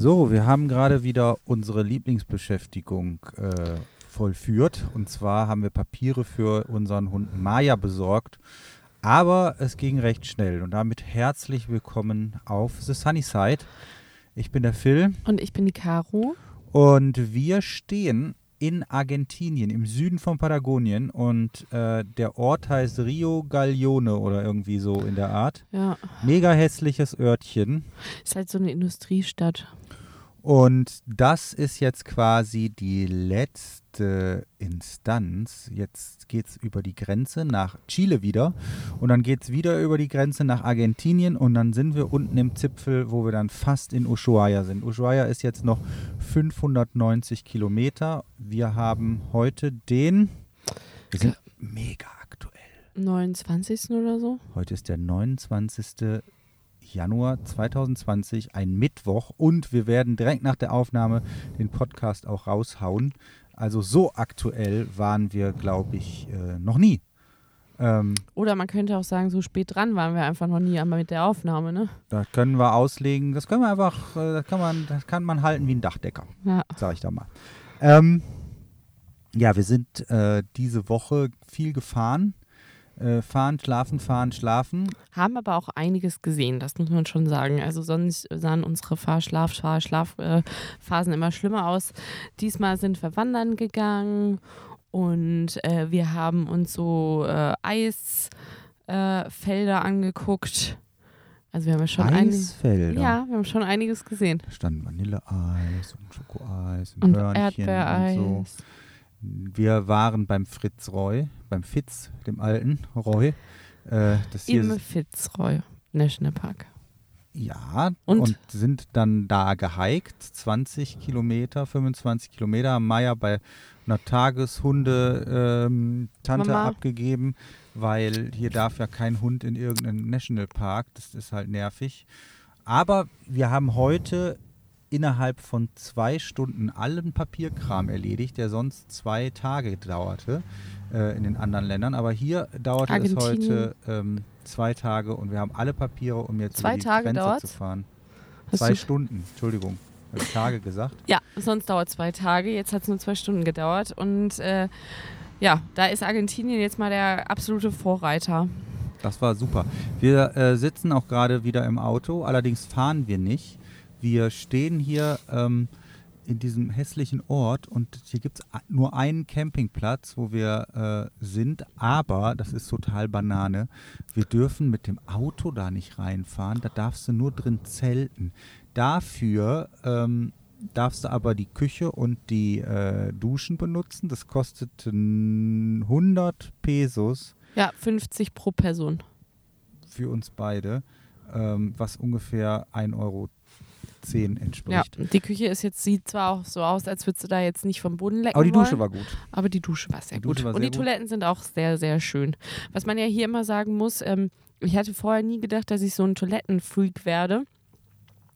So, wir haben gerade wieder unsere Lieblingsbeschäftigung äh, vollführt. Und zwar haben wir Papiere für unseren Hund Maya besorgt. Aber es ging recht schnell. Und damit herzlich willkommen auf The Sunny Side. Ich bin der Phil. Und ich bin die Caro. Und wir stehen in Argentinien, im Süden von Patagonien. Und äh, der Ort heißt Rio Gallione oder irgendwie so in der Art. Ja. Mega hässliches Örtchen. Ist halt so eine Industriestadt. Und das ist jetzt quasi die letzte Instanz. Jetzt geht es über die Grenze nach Chile wieder. Und dann geht es wieder über die Grenze nach Argentinien. Und dann sind wir unten im Zipfel, wo wir dann fast in Ushuaia sind. Ushuaia ist jetzt noch 590 Kilometer. Wir haben heute den. Wir sind mega aktuell. 29. oder so? Heute ist der 29. Januar 2020, ein Mittwoch. Und wir werden direkt nach der Aufnahme den Podcast auch raushauen. Also so aktuell waren wir, glaube ich, äh, noch nie. Ähm, Oder man könnte auch sagen, so spät dran waren wir einfach noch nie einmal mit der Aufnahme, ne? da können wir auslegen, das können wir einfach, äh, das, kann man, das kann man halten wie ein Dachdecker, Ja. sage ich da mal. Ähm, ja, wir sind äh, diese Woche viel gefahren. Äh, fahren, schlafen, fahren, schlafen. Haben aber auch einiges gesehen, das muss man schon sagen. Also sonst sahen unsere Fahr-Schlaf, Fahr-Schlaf-Phasen immer schlimmer aus. Diesmal sind wir wandern gegangen und äh, wir haben uns so äh, Eisfelder angeguckt. Also wir haben ja schon einiges. Eisfelder. Ja, wir haben schon einiges gesehen. Da stand Vanilleeis und Schokoeis und, Und Hörnchen Erdbeereis. und so. Wir waren beim Fritz Roy, beim Fitz, dem alten Roy. Äh, das hier Im Fitzroy National Park. ja, Und? und? sind dann da gehiked, 20 Kilometer, 25 Kilometer, haben Maya bei einer Tageshunde-Tante ähm, Tante Mama. abgegeben, weil hier darf ja kein Hund in irgendeinen Nationalpark, das ist halt nervig. Aber wir haben heute innerhalb von zwei Stunden allen Papierkram erledigt, der sonst zwei Tage dauerte äh, in den anderen Ländern. Aber hier dauerte es heute ähm, zwei Tage und wir haben alle Papiere, um jetzt Zwei über die Tage Grenze dauert's? zu fahren. Hast zwei Stunden, Entschuldigung. Habe ich Tage gesagt? Ja, sonst dauert zwei Tage. Jetzt hat es nur zwei Stunden gedauert. Und äh, ja, da ist Argentinien jetzt mal der absolute Vorreiter. Das war super. Wir äh, sitzen auch gerade wieder im Auto, allerdings fahren wir nicht. Wir stehen hier ähm, in diesem hässlichen Ort und hier gibt es nur einen Campingplatz, wo wir äh, sind, aber das ist total Banane. Wir dürfen mit dem Auto da nicht reinfahren, da darfst du nur drin zelten. Dafür ähm, darfst du aber die Küche und die äh, Duschen benutzen. Das kostet mm, 100 Pesos Ja, 50 pro Person. für uns beide, ähm, was ungefähr 1,10 Euro Ja, entspricht. die Küche ist jetzt, sieht zwar auch so aus, als würdest du da jetzt nicht vom Boden lecken Aber die Dusche wollen, war gut. aber die Dusche war sehr Die Dusche gut. war Und sehr die gut. Toiletten sind auch sehr, sehr schön. Was man ja hier immer sagen muss, ähm, ich hatte vorher nie gedacht, dass ich so ein Toilettenfreak werde.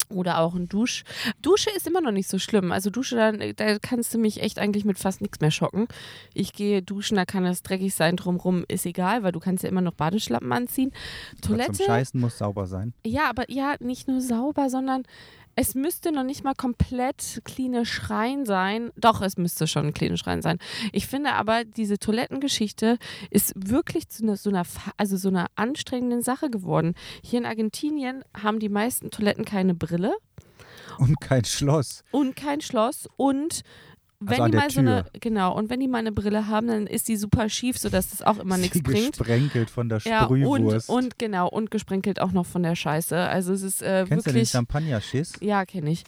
Oder auch ein Dusch. Dusche ist immer noch nicht so schlimm. Also Dusche, da, da kannst du mich echt eigentlich mit fast nichts mehr schocken. Ich gehe duschen, da kann das dreckig sein drumrum, ist egal, weil du kannst ja immer noch Badeschlappen anziehen. Zum Toilette, Scheißen muss sauber sein. ja, aber ja, nicht nur sauber, sondern es müsste noch nicht mal komplett klinisch rein sein. Doch, es müsste schon klinisch rein sein. Ich finde aber, diese Toilettengeschichte ist wirklich zu einer, so, einer, also so einer anstrengenden Sache geworden. Hier in Argentinien haben die meisten Toiletten keine Brille Und kein Schloss. und kein Schloss und wenn Also die mal so eine, genau, und wenn die mal eine Brille haben, dann ist die super schief, sodass das auch immer nichts bringt. gesprenkelt von der Ja, und, Sprühwurst. und genau, und gesprenkelt auch noch von der Scheiße. Also es ist äh, Kennst du den wirklich. Champagner-Schiss? Ja, kenne ich.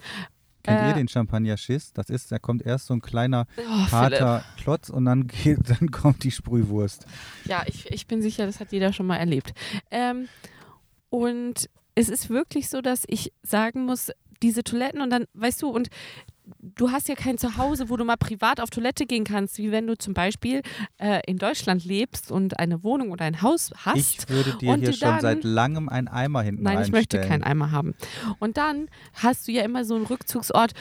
Kennt Äh, ihr den Champagner-Schiss? Das ist, da kommt erst so ein kleiner Oh, Philipp. harter Klotz und dann, geht, dann kommt die Sprühwurst. Ja, ich, ich bin sicher, das hat jeder schon mal erlebt. Ähm, und es ist wirklich so, dass ich sagen muss, diese Toiletten und dann, weißt du, und du hast ja kein Zuhause, wo du mal privat auf Toilette gehen kannst, wie wenn du zum Beispiel äh, in Deutschland lebst und eine Wohnung oder ein Haus hast. Ich würde dir hier schon dann- seit langem einen Eimer hinten Nein, ich möchte keinen Eimer haben. Und dann hast du ja immer so einen Rückzugsort.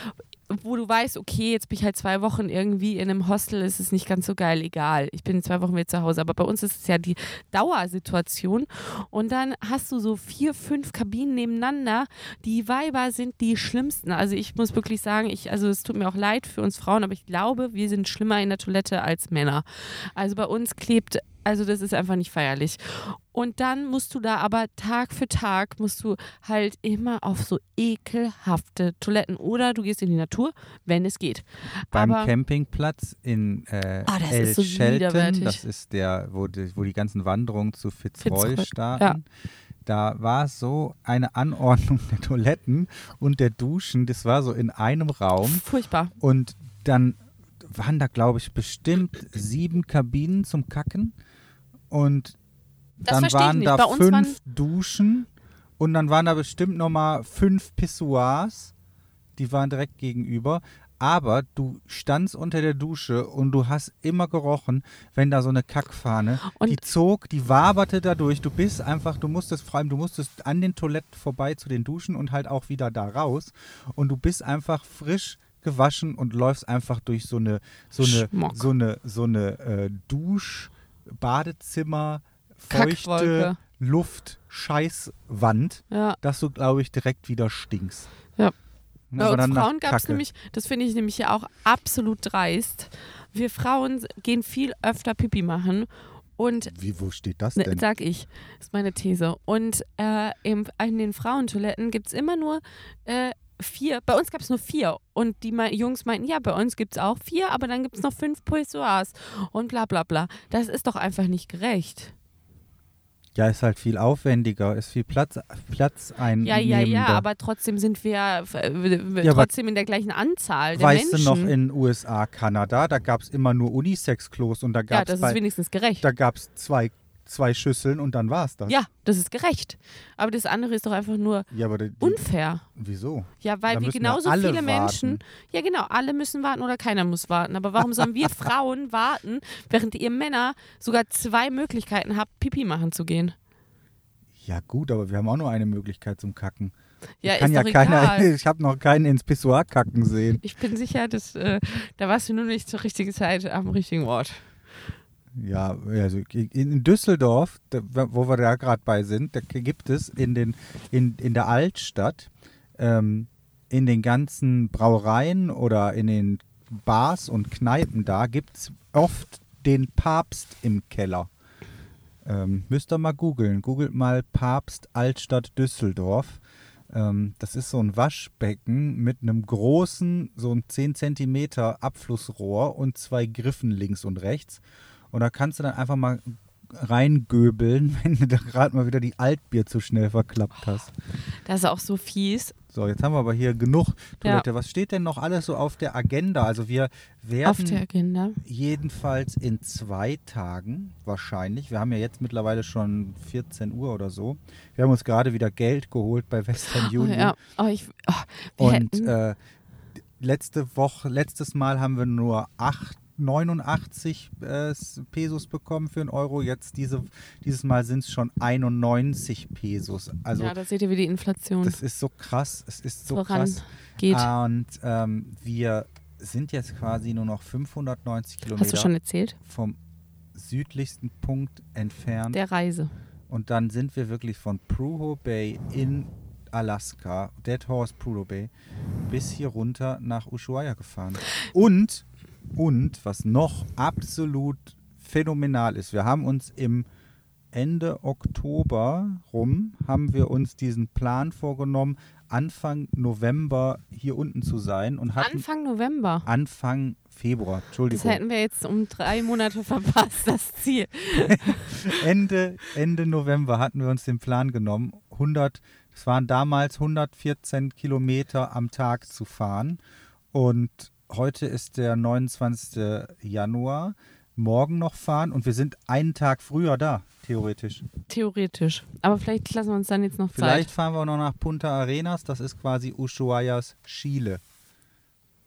Wo du weißt, okay, jetzt bin ich halt zwei Wochen irgendwie in einem Hostel, ist es nicht ganz so geil, egal. Ich bin zwei Wochen wieder zu Hause, aber bei uns ist es ja die Dauersituation. Und dann hast du so vier, fünf Kabinen nebeneinander. Die Weiber sind die schlimmsten. Also ich muss wirklich sagen, ich, also es tut mir auch leid für uns Frauen, aber ich glaube, wir sind schlimmer in der Toilette als Männer. Also bei uns klebt also das ist einfach nicht feierlich. Und dann musst du da aber Tag für Tag musst du halt immer auf so ekelhafte Toiletten oder du gehst in die Natur, wenn es geht. Beim aber, Campingplatz in äh, Ah, das El ist so Shelton, das ist der, wo die, wo die ganzen Wanderungen zu Fitzroy, Fitzroy, starten. ja. Da war so eine Anordnung der Toiletten und der Duschen, das war so in einem Raum. Furchtbar. Und dann waren da, glaube ich, bestimmt sieben Kabinen zum Kacken. Und Das dann waren da fünf waren- Duschen und dann waren da bestimmt nochmal fünf Pissoirs. Die waren direkt gegenüber. Aber du standst unter der Dusche und du hast immer gerochen, wenn da so eine Kackfahne, Und- die zog, die waberte dadurch. Du bist einfach, du musstest vor allem, du musstest an den Toiletten vorbei zu den Duschen und halt auch wieder da raus. Und du bist einfach frisch gewaschen und läufst einfach durch so eine, so eine, so eine, so eine äh, Dusch, Badezimmer, feuchte Kackwolke. Luft, Scheißwand, Ja. dass du, glaube ich, direkt wieder stinkst. Ja. Bei uns Frauen gab es nämlich, das finde ich nämlich ja auch absolut dreist. Wir Frauen gehen viel öfter Pipi machen und Wie, wo steht das Ne, denn? sag ich, ist meine These. Und äh, im, in den Frauentoiletten gibt es immer nur äh, vier. Bei uns gab es nur vier. Und die mei- Jungs meinten, ja, bei uns gibt es auch vier, aber dann gibt es noch fünf Pissoirs und bla bla bla. Das ist doch einfach nicht gerecht. Ja, ist halt viel aufwendiger, ist viel Platz, Platz Ja, ja, ja, aber trotzdem sind wir Ja, trotzdem in der gleichen Anzahl der Weißt Menschen. du noch in USA, Kanada, da gab es immer nur Unisex-Klos und da ja, gab das es ist wenigstens gerecht. da gab's zwei, zwei Schüsseln und dann war es das. Ja, das ist gerecht. Aber das andere ist doch einfach nur Ja, die, die, unfair. wieso? Ja, weil wir genauso alle viele Menschen. warten. Ja, genau, alle müssen warten oder keiner muss warten. Aber warum sollen wir Frauen warten, während ihr Männer sogar zwei Möglichkeiten habt, Pipi machen zu gehen? Ja gut, aber wir haben auch nur eine Möglichkeit zum Kacken. Ja, Kann ist ja doch keiner, egal. ich habe noch keinen ins Pissoir kacken sehen. Ich bin sicher, dass, äh, da warst du nur nicht zur richtigen Zeit am richtigen Ort. Ja, also in Düsseldorf, wo wir da gerade bei sind, da gibt es in, den, in, in der Altstadt, ähm, in den ganzen Brauereien oder in den Bars und Kneipen da, gibt es oft den Papst im Keller. Ähm, müsst ihr mal googeln. Googelt mal Papst Altstadt Düsseldorf. Ähm, das ist so ein Waschbecken mit einem großen, so ein 10 cm Abflussrohr und zwei Griffen links und rechts. Und da kannst du dann einfach mal reingöbeln, wenn du da gerade mal wieder die Altbier zu schnell verklappt hast. Das ist auch so fies. So, jetzt haben wir aber hier genug Toilette. Was steht denn noch alles so auf der Agenda? Also wir werden Agenda. jedenfalls in zwei Tagen wahrscheinlich, wir haben ja jetzt mittlerweile schon 14 Uhr oder so, wir haben uns gerade wieder Geld geholt bei Western Oh, Union. ja. oh, ich, oh, Und äh, letzte Woche, letztes Mal haben wir nur 8, 89 äh, Pesos bekommen für einen Euro. Jetzt diese, dieses Mal sind es schon 91 Pesos. Also ja, da seht ihr, wie die Inflation das ist so krass. Es ist so krass. Und ähm, wir sind jetzt quasi nur noch 590 Hast du Kilometer schon erzählt? vom südlichsten Punkt entfernt. Der Reise. Und dann sind wir wirklich von Pruho Bay in Alaska, Dead Horse Pruho Bay, bis hier runter nach Ushuaia gefahren. Und, und, was noch absolut phänomenal ist, wir haben uns im Ende Oktober rum, haben wir uns diesen Plan vorgenommen, Anfang November hier unten zu sein und hatten Anfang November. Anfang Februar, Das Entschuldigung. hätten wir jetzt um drei Monate verpasst, das Ziel. Ende, Ende November hatten wir uns den Plan genommen, 100, es waren damals 114 Kilometer am Tag zu fahren und heute ist der 29. Januar, morgen noch fahren und wir sind einen Tag früher da, theoretisch. Theoretisch. Aber vielleicht lassen wir uns dann jetzt noch Vielleicht Zeit. fahren wir noch nach Punta Arenas, das ist quasi Ushuaias Chile.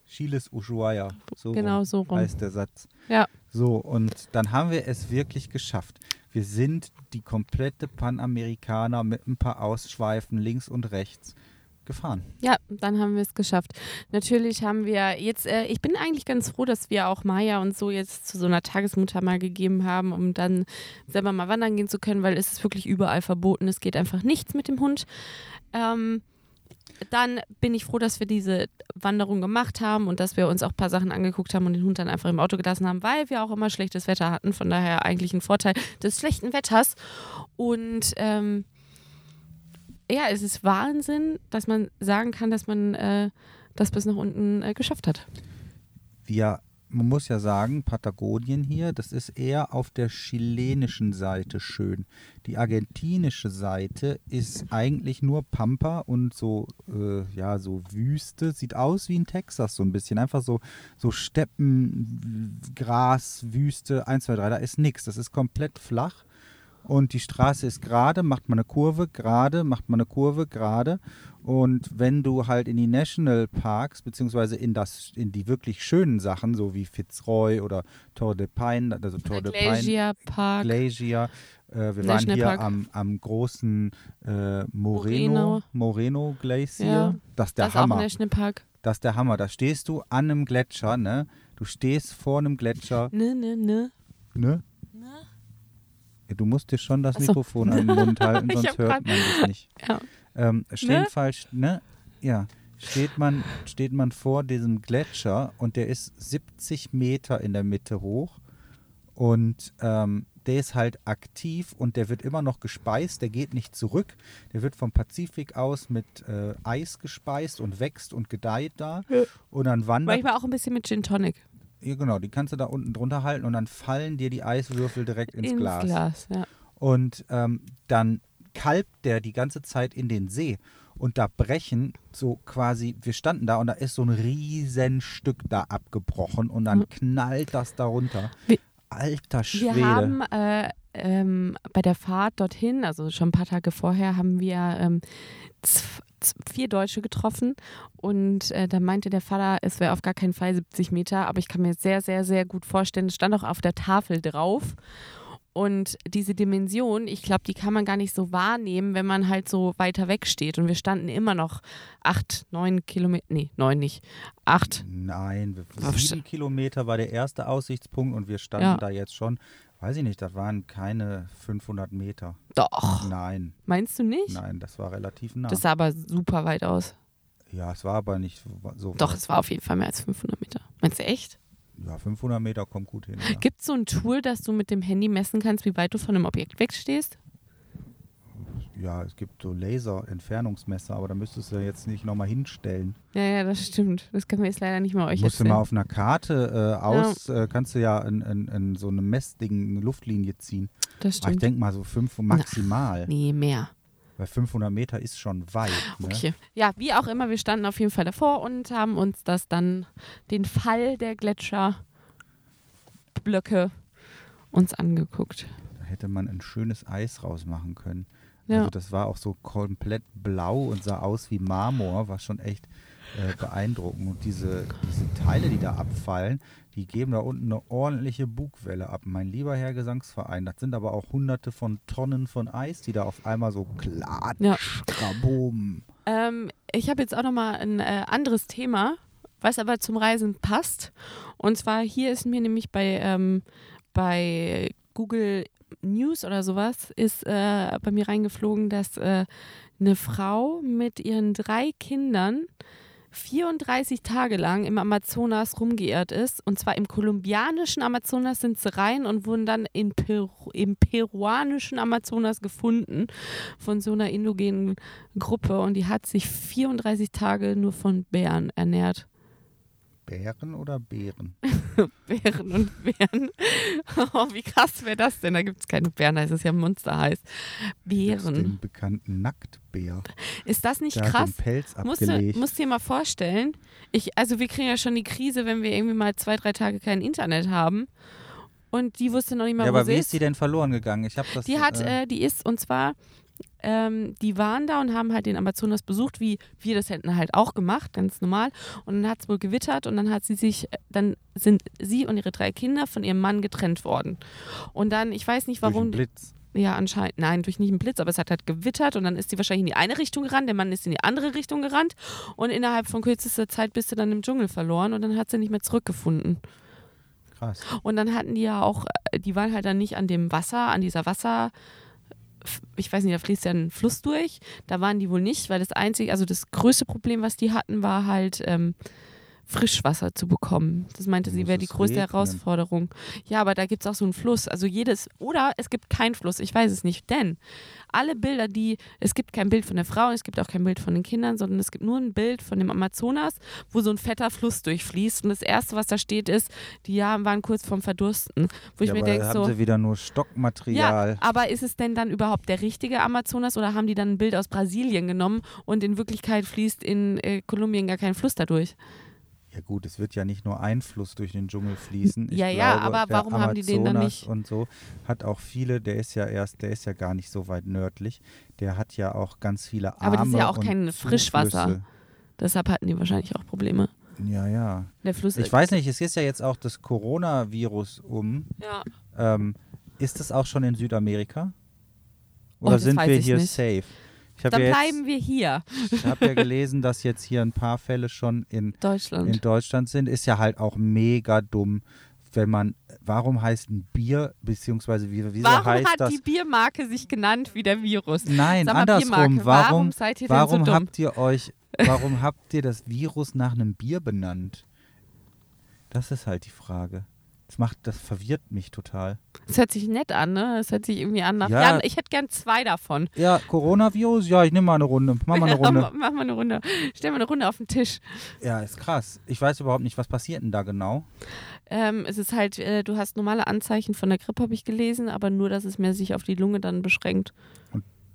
Chiles Ushuaia, so Genau rum so rum. heißt der Satz. Ja. So, und dann haben wir es wirklich geschafft. Wir sind die komplette Panamerikaner mit ein paar Ausschweifen links und rechts gefahren. Ja, dann haben wir es geschafft. Natürlich haben wir jetzt, äh, ich bin eigentlich ganz froh, dass wir auch Maya und so jetzt zu so einer Tagesmutter mal gegeben haben, um dann selber mal wandern gehen zu können, weil es ist wirklich überall verboten. Es geht einfach nichts mit dem Hund. Ähm, dann bin ich froh, dass wir diese Wanderung gemacht haben und dass wir uns auch ein paar Sachen angeguckt haben und den Hund dann einfach im Auto gelassen haben, weil wir auch immer schlechtes Wetter hatten. Von daher eigentlich ein Vorteil des schlechten Wetters. Und ähm, ja, es ist Wahnsinn, dass man sagen kann, dass man äh, das bis nach unten äh, geschafft hat. Wir, man muss ja sagen, Patagonien hier, das ist eher auf der chilenischen Seite schön. Die argentinische Seite ist eigentlich nur Pampa und so, äh, ja, so Wüste. Sieht aus wie in Texas so ein bisschen. Einfach so, so Steppen, Gras, Wüste, 1, 2, 3, da ist nichts. Das ist komplett flach und die Straße ist gerade, macht man eine Kurve, gerade, macht man eine Kurve, gerade. Und wenn du halt in die Nationalparks, beziehungsweise in, das, in die wirklich schönen Sachen, so wie Fitzroy oder Tour de Pine, also Tour de Pine, Glacier Park. Glacier, äh, wir waren National hier Park. am, am großen äh, Moreno, Moreno. Moreno Glacier. Ja, Das ist der das ist auch Hammer. Nationalpark. Das ist der Hammer. Da stehst du an einem Gletscher, ne? Du stehst vor einem Gletscher, Ne, ne, ne. ne? Du musst dir schon das so. Mikrofon an den Mund halten, sonst hört grad- man dich nicht. Ja. Ähm, stehen Ne? falsch, ne? Ja. Steht man, steht man vor diesem Gletscher und der ist 70 Meter in der Mitte hoch und ähm, der ist halt aktiv und der wird immer noch gespeist, der geht nicht zurück. Der wird vom Pazifik aus mit äh, Eis gespeist und wächst und gedeiht da. Ja. Und dann wandert Manchmal auch ein bisschen mit Gin Tonic. Ja, genau, die kannst du da unten drunter halten und dann fallen dir die Eiswürfel direkt ins, Glas. Glas, ja. Und ähm, dann kalbt der die ganze Zeit in den See. Und da brechen so quasi, wir standen da und da ist so ein riesen Stück da abgebrochen und dann Mhm. knallt das da runter. Alter Schwede. Wir haben äh, ähm, bei der Fahrt dorthin, also schon ein paar Tage vorher, haben wir ähm, vier Deutsche getroffen und äh, da meinte der Vater, es wäre auf gar keinen Fall 70 Meter, aber ich kann mir sehr, sehr, sehr gut vorstellen, es stand auch auf der Tafel drauf. Und diese Dimension, ich glaube, die kann man gar nicht so wahrnehmen, wenn man halt so weiter weg steht. Und wir standen immer noch acht, neun Kilometer, nee, neun nicht, acht. Nein, sieben Kilometer war der erste Aussichtspunkt und wir standen Ja. da jetzt schon, weiß ich nicht, das waren keine 500 Meter. Doch, Nein, meinst du nicht? nein, das war relativ nah. Das sah aber super weit aus. ja, es war aber nicht so- Doch, weit. es war auf jeden Fall mehr als 500 Meter. Meinst du echt? Ja, 500 Meter kommt gut hin. Ja. Gibt es so ein Tool, dass du mit dem Handy messen kannst, wie weit du von einem Objekt wegstehst? Ja, es gibt so Laser-Entfernungsmesser, aber da müsstest du jetzt nicht nochmal hinstellen. Ja, ja, das stimmt. Das können wir jetzt leider nicht mehr euch musst du mal auf einer Karte äh, aus, äh, kannst du ja in, in, in so eine Messding, eine Luftlinie ziehen. das Aber ich stimmt. denke mal so fünf maximal, Nee, mehr. weil 500 Meter ist schon weit. Ne? Okay. Ja, wie auch immer, wir standen auf jeden Fall davor und haben uns das dann, den Fall der Gletscherblöcke uns angeguckt. Da hätte man ein schönes Eis rausmachen können. Ja. Also das war auch so komplett blau und sah aus wie Marmor, war schon echt äh, beeindruckend. Und diese, diese Teile, die da abfallen, die geben da unten eine ordentliche Bugwelle ab. Mein lieber Herr Gesangsverein, das sind aber auch hunderte von Tonnen von Eis, die da auf einmal so klatsch, Ja. Ähm, ich habe jetzt auch nochmal ein äh, anderes Thema, was aber zum Reisen passt. Und zwar hier ist mir nämlich bei, ähm, bei Google News oder sowas, ist äh, bei mir reingeflogen, dass äh, eine Frau mit ihren drei Kindern 34 Tage lang im Amazonas rumgeirrt ist. Und zwar im kolumbianischen Amazonas sind sie rein und wurden dann in Peru, im peruanischen Amazonas gefunden von so einer indogenen Gruppe. Und die hat sich 34 Tage nur von Bären ernährt. Bären oder Bären? Bären und Bären. Oh, wie krass wäre das denn? Da gibt es keine Bären, da ist es ja monsterheiß. Bären. Den bekannten Nacktbär. Ist das nicht hat krass? den Pelz Musst du, musst dir mal vorstellen, ich, also wir kriegen ja schon die Krise, wenn wir irgendwie mal zwei, drei Tage kein Internet haben. Und die wusste noch nicht mal, ja, wo aber sie wie ist. ist die denn verloren gegangen? Ich habe das. Die hat, äh, äh, die ist, und zwar, ähm, die waren da und haben halt den Amazonas besucht, wie wir das hätten halt auch gemacht, ganz normal. Und dann hat es wohl gewittert und dann hat sie sich, äh, dann sind sie und ihre drei Kinder von ihrem Mann getrennt worden. Und dann, ich weiß nicht durch einen warum, Blitz. Ja, anscheinend. Nein, durch nicht einen Blitz, aber es hat halt gewittert und dann ist sie wahrscheinlich in die eine Richtung gerannt, der Mann ist in die andere Richtung gerannt und innerhalb von kürzester Zeit bist du dann im Dschungel verloren und dann hat sie nicht mehr zurückgefunden. Krass. Und dann hatten die ja auch, äh, die waren halt dann nicht an dem Wasser, an dieser Wasser, ich weiß nicht, da fließt ja ein Fluss durch. Da waren die wohl nicht, weil das einzige, also das größte Problem, was die hatten, war halt ähm, Frischwasser zu bekommen. Das meinte sie, wäre die größte regnen? Herausforderung. Ja, aber da gibt es auch so einen Fluss. Also jedes, oder es gibt keinen Fluss, ich weiß es nicht. Denn alle Bilder, die, es gibt kein Bild von der Frau, es gibt auch kein Bild von den Kindern, sondern es gibt nur ein Bild von dem Amazonas, wo so ein fetter Fluss durchfließt. Und das Erste, was da steht, ist, die ja, waren kurz vorm Verdursten. Wo ich ja, mir denke, haben so. sie wieder nur Stockmaterial. Ja, aber ist es denn dann überhaupt der richtige Amazonas oder haben die dann ein Bild aus Brasilien genommen und in Wirklichkeit fließt in äh, Kolumbien gar kein Fluss dadurch? Ja gut, es wird ja nicht nur ein Fluss durch den Dschungel fließen. Ich Ja, ja, glaube, aber der warum haben die den dann Amazonas nicht- Und so hat auch viele, der ist ja erst, der ist ja gar nicht so weit nördlich. Der hat ja auch ganz viele Arme Aber das ist ja auch kein Frischwasser. Zuflüsse. Deshalb hatten die wahrscheinlich auch Probleme. Ja, ja. Der Fluss Ich weiß nicht, es ist ja jetzt auch das Coronavirus um. Ja. Ähm, ist es auch schon in Südamerika? Oh, Oder das sind wir hier nicht. safe? Ich habe Dann ja, bleiben jetzt- wir hier. ich hab ja gelesen, dass jetzt hier ein paar Fälle schon in Deutschland. in Deutschland sind, ist ja halt auch mega dumm, wenn man, warum heißt ein Bier, beziehungsweise wie, wieso warum heißt hat das? die Biermarke sich genannt wie der Virus? Nein, mal, andersrum. Warum, warum seid ihr denn warum so dumm? habt ihr euch, warum habt ihr das Virus nach einem Bier benannt? Das ist halt die Frage. Das macht, das verwirrt mich total. Das hört sich nett an, ne? Das hört sich irgendwie an nach. Ja. Ja, ich hätte gern zwei davon. Ja, Coronavirus, ja, ich nehme mal eine Runde. Mach mal eine Runde. Mach mal eine Runde. Stell mal eine Runde auf den Tisch. Ja, ist krass. Ich weiß überhaupt nicht, was passiert denn da genau. Ähm, es ist halt, äh, du hast normale Anzeichen von der Grippe, habe ich gelesen, aber nur, dass es mehr sich auf die Lunge dann beschränkt.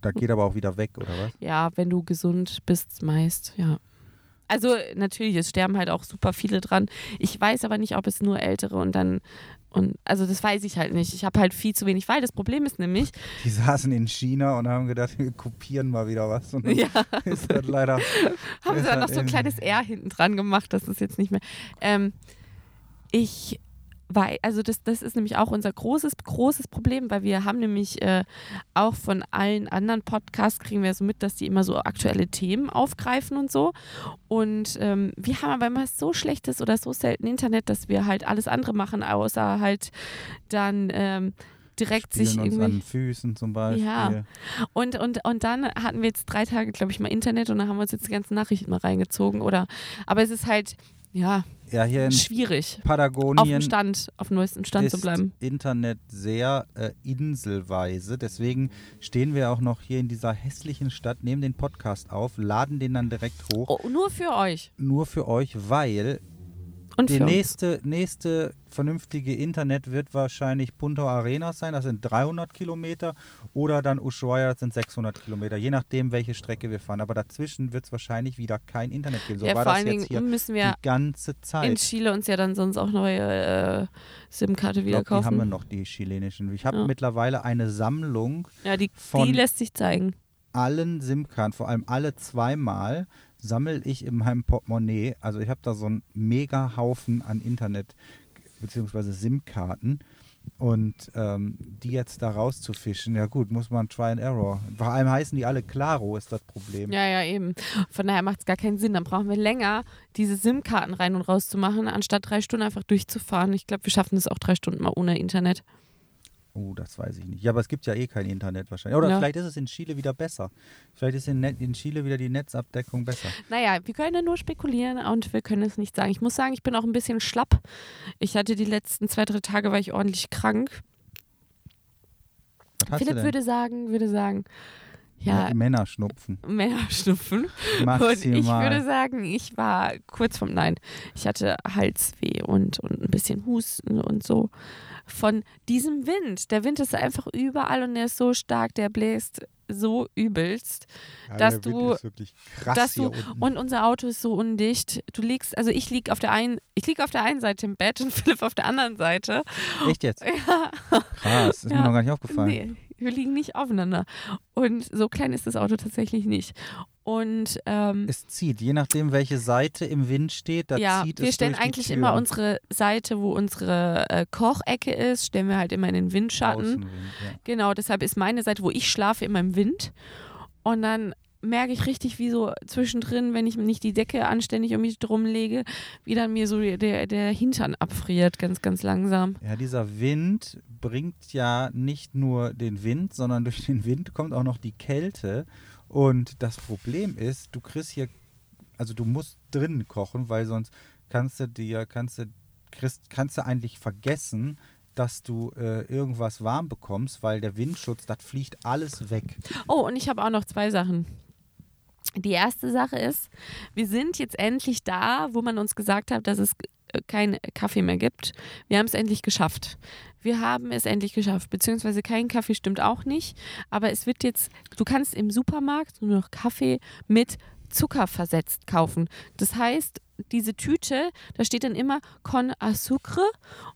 Da geht aber auch wieder weg, oder was? Ja, wenn du gesund bist, meist, ja. Also natürlich, es sterben halt auch super viele dran. Ich weiß aber nicht, ob es nur Ältere und dann und also das weiß ich halt nicht. Ich habe halt viel zu wenig, weil das Problem ist nämlich, Die saßen in China und haben gedacht, wir kopieren mal wieder was. Und ja, ist das leider. haben sie dann noch halt so ein in- kleines R hinten dran gemacht, das ist jetzt nicht mehr. Ähm, ich weil, also das, das ist nämlich auch unser großes, großes Problem, weil wir haben nämlich äh, auch von allen anderen Podcasts kriegen wir so mit, dass die immer so aktuelle Themen aufgreifen und so. Und ähm, wir haben aber immer so schlechtes oder so selten Internet, dass wir halt alles andere machen, außer halt dann ähm, direkt sich Spielen uns irgendwie. an den Füßen zum Beispiel. Ja. Und, und, und dann hatten wir jetzt drei Tage, glaube ich, mal Internet und dann haben wir uns jetzt die ganzen Nachrichten mal reingezogen. Oder aber es ist halt, ja, Ja, hier in schwierig, auf dem Patagonien Stand, auf dem neuesten Stand zu bleiben. Internet sehr äh, inselweise. Deswegen stehen wir auch noch hier in dieser hässlichen Stadt, nehmen den Podcast auf, laden den dann direkt hoch. Oh, nur für euch Nur für euch, weil und die nächste, nächste vernünftige Internet wird wahrscheinlich Punta Arenas sein, das sind 300 Kilometer, oder dann Ushuaia, das sind 600 Kilometer, je nachdem, welche Strecke wir fahren. Aber dazwischen wird es wahrscheinlich wieder kein Internet geben. So ja, war vor das allen jetzt hier Dingen müssen wir die ganze in Zeit. Chile uns ja dann sonst auch neue äh, SIM-Karte wieder glaub, die haben wir kaufen. noch, die chilenischen. Ich habe Ja. mittlerweile eine Sammlung Ja, die, von- die lässt sich zeigen. allen SIM-Karten, vor allem alle zweimal, sammle ich in meinem Portemonnaie. Also ich habe da so einen mega Haufen an Internet- bzw. SIM-Karten. Und ähm, die jetzt da rauszufischen, ja gut, muss man Try and Error. Vor allem heißen die alle Claro, ist das Problem. Ja, ja, eben. Von daher macht es gar keinen Sinn. Dann brauchen wir länger, diese SIM-Karten rein und raus zu machen, anstatt drei Stunden einfach durchzufahren. Ich glaube, wir schaffen es auch drei Stunden mal ohne Internet. Oh, das weiß ich nicht. Ja, aber es gibt ja eh kein Internet wahrscheinlich. Oder Ja. vielleicht ist es in Chile wieder besser. Vielleicht ist in, Net in Chile wieder die Netzabdeckung besser. Naja, wir können ja nur spekulieren und wir können es nicht sagen. Ich muss sagen, ich bin auch ein bisschen schlapp. Ich hatte die letzten zwei, drei Tage, war ich ordentlich krank. Philipp würde sagen, würde sagen, ja, Männerschnupfen. Männerschnupfen. Und Maximal. ich würde sagen, ich war kurz vom Nein. Ich hatte Halsweh und, und ein bisschen Husten und so. Von diesem Wind. Der Wind ist einfach überall und der ist so stark, der bläst so übelst. Ja, dass der Wind du- ist wirklich krass dass du und unser Auto ist so undicht. Du liegst, also ich lieg auf der einen, ich lieg auf der einen Seite im Bett und Philipp auf der anderen Seite. Echt jetzt? Ja, Krass, ist Ja. mir noch gar nicht aufgefallen. nee, wir liegen nicht aufeinander. Und so klein ist das Auto tatsächlich nicht. Und ähm, Es zieht, je nachdem, welche Seite im Wind steht, da ja, zieht wir es stellen durch die eigentlich immer unsere Seite, wo unsere äh, Kochecke ist, stellen wir halt immer in den Windschatten. Außenwind, ja. Genau, deshalb ist meine Seite, wo ich schlafe, immer im Wind. Und dann merke ich richtig, wie so zwischendrin, wenn ich nicht die Decke anständig um mich drum lege, wie dann mir so der, der Hintern abfriert, ganz, ganz langsam. Ja, dieser Wind bringt ja nicht nur den Wind, sondern durch den Wind kommt auch noch die Kälte. Und das Problem ist, du kriegst hier, also du musst drinnen kochen, weil sonst kannst du dir, kannst du, kriegst, kannst du eigentlich vergessen, dass du äh, irgendwas warm bekommst, weil der Windschutz, das fliegt alles weg. Oh, und ich habe auch noch zwei Sachen. Die erste Sache ist, wir sind jetzt endlich da, wo man uns gesagt hat, dass es äh, keinen Kaffee mehr gibt. Wir haben es endlich geschafft. Wir haben es endlich geschafft. Beziehungsweise kein Kaffee stimmt auch nicht. Aber es wird jetzt, du kannst im Supermarkt nur noch Kaffee mit Zucker versetzt kaufen. Das heißt, diese Tüte, da steht dann immer Con Azúcar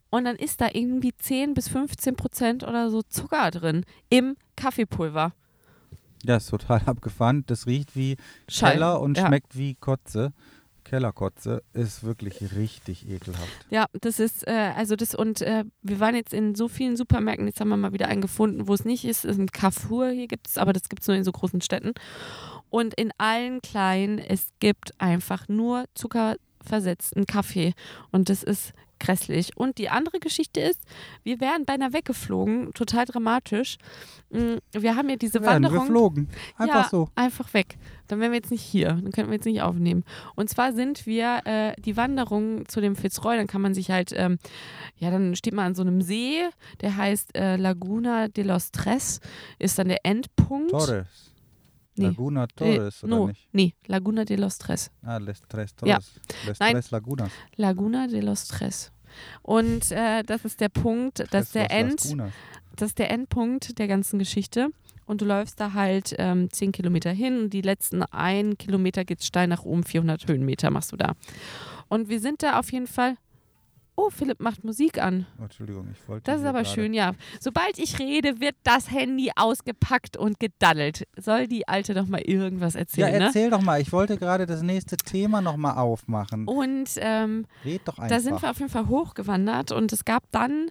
und dann ist da irgendwie 10 bis 15 Prozent oder so Zucker drin im Kaffeepulver. Ja, ist total abgefahren. Das riecht wie Schall. Keller und Ja. schmeckt wie Kotze. Kellerkotze ist wirklich richtig ekelhaft. Ja, das ist, äh, also das und äh, wir waren jetzt in so vielen Supermärkten, jetzt haben wir mal wieder einen gefunden, wo es nicht ist. Es ist ein Carrefour, hier gibt es, aber das gibt es nur in so großen Städten. Und in allen kleinen, es gibt einfach nur zuckerversetzten Kaffee. Und das ist grässlich. Und die andere Geschichte ist, wir wären beinahe weggeflogen, total dramatisch. Mm, Wir haben ja diese Wir Wanderung. geflogen. Einfach ja, so. Einfach weg. Dann wären wir jetzt nicht hier. Dann könnten wir jetzt nicht aufnehmen. Und zwar sind wir äh, die Wanderung zu dem Fitzroy. Dann kann man sich halt, ähm, ja, dann steht man an so einem See, der heißt äh, Laguna de los Tres, ist dann der Endpunkt. Torres. Nee. Laguna Torres, äh, oder no, nicht? Nee, Laguna de los Tres. Ah, Les Tres Ja. Torres. Les Nein. Tres Lagunas. Laguna de los Tres. Und äh, das ist der Punkt, das Tres ist der End, Lagunas. das ist der Endpunkt der ganzen Geschichte. Und du läufst da halt ähm, 10 Kilometer hin und die letzten einen Kilometer geht es steil nach oben, 400 Höhenmeter machst du da. Und wir sind da auf jeden Fall. Oh, Philipp macht Musik an. Oh, Entschuldigung, ich wollte. Das ist aber schön, ja. Sobald ich rede, wird das Handy ausgepackt und gedaddelt. Soll die Alte doch mal irgendwas Ja, erzählen, ne? erzähl doch mal. Ich wollte gerade das nächste Thema nochmal aufmachen. Und ähm, Red doch einfach. Da sind wir auf jeden Fall hochgewandert und es gab dann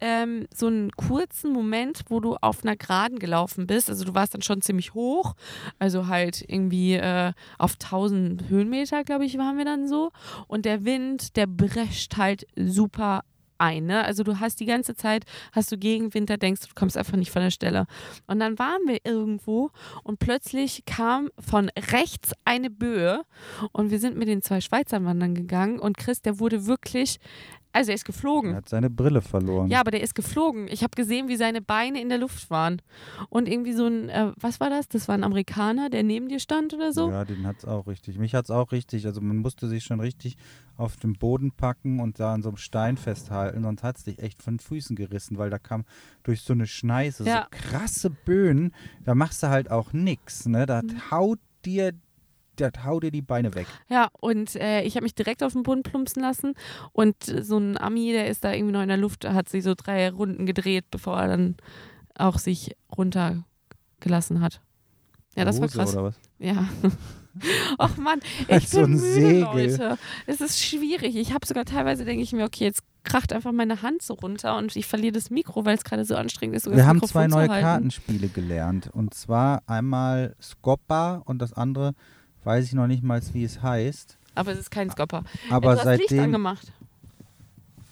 ähm, so einen kurzen Moment, wo du auf einer Geraden gelaufen bist. Also du warst dann schon ziemlich hoch, also halt irgendwie äh, auf 1000 Höhenmeter, glaube ich, waren wir dann so. Und der Wind, der brescht halt super ein. Ne? Also du hast die ganze Zeit, hast du Gegenwind, da denkst du, du kommst einfach nicht von der Stelle. Und dann waren wir irgendwo und plötzlich kam von rechts eine Böe und wir sind mit den zwei Schweizern wandern gegangen und Chris, der wurde wirklich, also er ist geflogen. er hat seine Brille verloren. Ja, aber der ist geflogen. Ich habe gesehen, wie seine Beine in der Luft waren. Und irgendwie so ein, äh, was war das? Das war ein Amerikaner, der neben dir stand oder so? Ja, den hat's auch richtig. Mich hat's auch richtig. Also man musste sich schon richtig auf den Boden packen und da an so einem Stein festhalten, sonst hat's dich echt von den Füßen gerissen, weil da kam durch so eine Schneise Ja. so krasse Böen, da machst du halt auch nix, ne? Da Mhm. haut dir, das haut dir die Beine weg. Ja, und äh, ich habe mich direkt auf den Boden plumpsen lassen. Und so ein Ami, der ist da irgendwie noch in der Luft, hat sich so drei Runden gedreht, bevor er dann auch sich runtergelassen hat. Ja, das war Hose krass. Oder was? Ja. Ach Mann, ich so bin müde, Segel. Leute. Es ist schwierig. Ich habe sogar teilweise, denke ich mir, okay, jetzt kracht einfach meine Hand so runter und ich verliere das Mikro, weil es gerade so anstrengend ist. sogar Wir haben Mikrofon zwei neue. Kartenspiele gelernt. Und zwar einmal Scoppa und das andere weiß ich noch nicht mal, wie es heißt. Aber es ist kein Skopper. Aber du hast Licht seitdem, angemacht.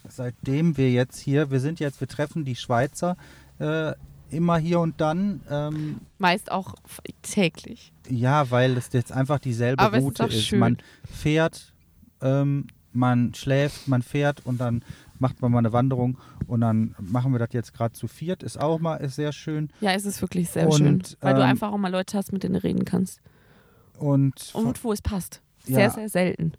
seitdem wir jetzt hier, wir sind jetzt, wir treffen die Schweizer äh, immer hier und dann. Ähm, Meist auch täglich. ja, weil es jetzt einfach dieselbe Aber ist Route ist. schön. Man fährt, ähm, man schläft, man fährt und dann macht man mal eine Wanderung und dann machen wir das jetzt gerade zu viert. Ist auch mal ist sehr schön. Ja, es ist wirklich sehr Und, schön. Weil du ähm, einfach auch mal Leute hast, mit denen du reden kannst. Und Und wo es passt. Sehr, Ja. sehr selten.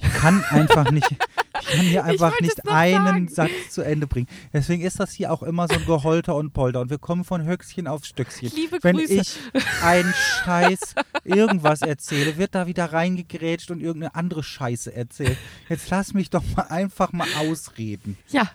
Ich kann einfach nicht, ich kann hier einfach nicht einen sagen. Satz zu Ende bringen. Deswegen ist das hier auch immer so ein Geholter und Polter und wir kommen von Höchstchen auf Stöckchen. Liebe Wenn Grüße. ich einen Scheiß irgendwas erzähle, wird da wieder reingegrätscht und irgendeine andere Scheiße erzählt. Jetzt lass mich doch mal einfach mal ausreden. Ja,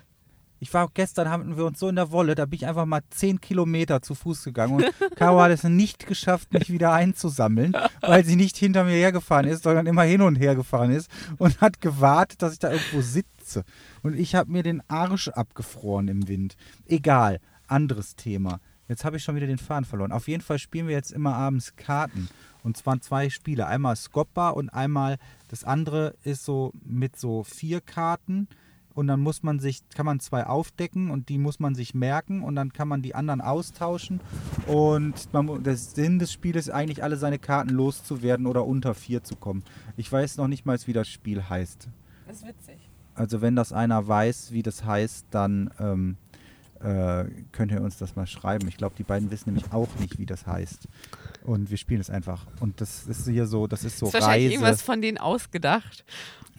Ich war gestern, hatten wir uns so in der Wolle, da bin ich einfach mal zehn Kilometer zu Fuß gegangen und Caro hat es nicht geschafft, mich wieder einzusammeln, weil sie nicht hinter mir hergefahren ist, sondern immer hin und her gefahren ist und hat gewartet, dass ich da irgendwo sitze. Und ich habe mir den Arsch abgefroren im Wind. Egal, anderes Thema. Jetzt habe ich schon wieder den Faden verloren. Auf jeden Fall spielen wir jetzt immer abends Karten. Und zwar zwei Spiele. Einmal Skoppa und einmal das andere ist so mit so vier Karten und dann muss man sich, kann man zwei aufdecken und die muss man sich merken und dann kann man die anderen austauschen. Und man, der Sinn des Spieles ist eigentlich, alle seine Karten loszuwerden oder unter vier zu kommen. Ich weiß noch nicht mal, wie das Spiel heißt. Das ist witzig. Also wenn das einer weiß, wie das heißt, dann ähm, äh, könnt ihr uns das mal schreiben. Ich glaube, die beiden wissen nämlich auch nicht, wie das heißt. Und wir spielen es einfach. Und das ist hier so, das ist so Das ist wahrscheinlich Reise. irgendwas von denen ausgedacht.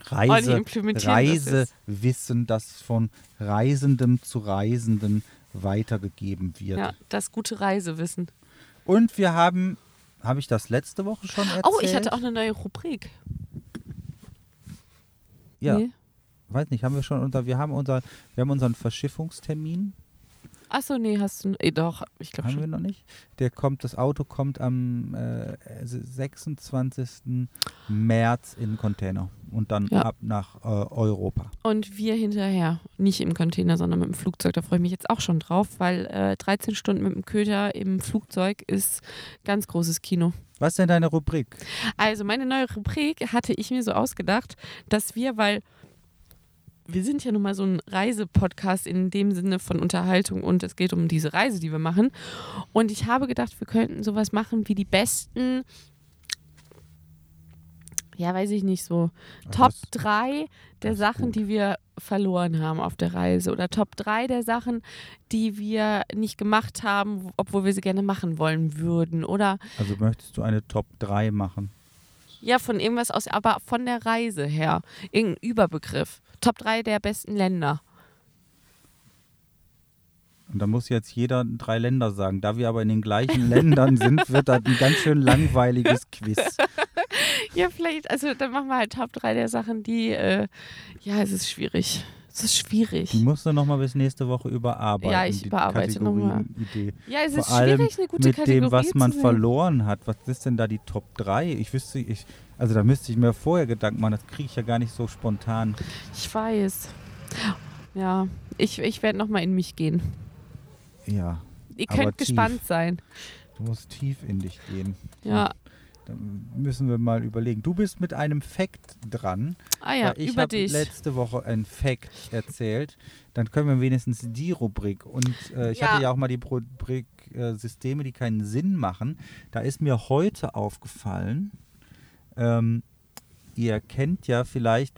Reise, implementieren das. Reisewissen, das von Reisendem zu Reisenden weitergegeben wird. Ja, das gute Reisewissen. Und wir haben, habe ich das letzte Woche schon erzählt? Oh, ich hatte auch eine neue Rubrik. ja, Nee. weiß nicht, haben wir schon unter, wir haben unser, wir haben unseren Verschiffungstermin, Achso, nee, hast du. Eh, doch, ich glaube haben wir schon. noch nicht. Der kommt, das Auto kommt am äh, 26. März in den Container und dann Ja. ab nach äh, Europa. Und wir hinterher. Nicht im Container, sondern mit dem Flugzeug. Da freue ich mich jetzt auch schon drauf, weil äh, 13 Stunden mit dem Köter im Flugzeug ist ganz großes Kino. Was ist denn deine Rubrik? Also meine neue Rubrik hatte ich mir so ausgedacht, dass wir, weil wir sind ja nun mal so ein Reisepodcast in dem Sinne von Unterhaltung und es geht um diese Reise, die wir machen. Und ich habe gedacht, wir könnten sowas machen wie die besten, ja, weiß ich nicht so, Top das- 3 der Sachen, gut. die wir verloren haben auf der Reise oder Top 3 der Sachen, die wir nicht gemacht haben, wo- obwohl wir sie gerne machen wollen würden oder Also möchtest du eine Top 3 machen? ja, von irgendwas aus, aber von der Reise her. Irgendein Überbegriff. Top 3 der besten Länder. Und da muss jetzt jeder drei Länder sagen. Da wir aber in den gleichen Ländern sind, wird das ein ganz schön langweiliges Quiz. Ja, vielleicht, also dann machen wir halt Top 3 der Sachen, die, äh, ja, es ist schwierig. Es ist schwierig. Die musst du nochmal bis nächste Woche überarbeiten. Ja, ich überarbeite noch mal. Kategorienidee. Ja, es Vor ist allem schwierig, eine gute mit Kategorie dem, was man verloren hat. Was ist denn da die Top 3? Ich wüsste, ich, also da müsste ich mir vorher Gedanken machen. Das kriege ich ja gar nicht so spontan. Ich weiß. Ja, ich, ich werde nochmal in mich gehen. Ja, Ihr könnt tief. gespannt sein. du musst tief in dich gehen. Ja. Dann müssen wir mal überlegen. Du bist mit einem Fact dran. Ah ja, ich über habe dich. letzte Woche ein Fact erzählt. Dann können wir wenigstens die Rubrik. Und äh, ich Ja. hatte ja auch mal die Rubrik äh, Systeme, die keinen Sinn machen. Da ist mir heute aufgefallen, ähm, ihr kennt ja vielleicht,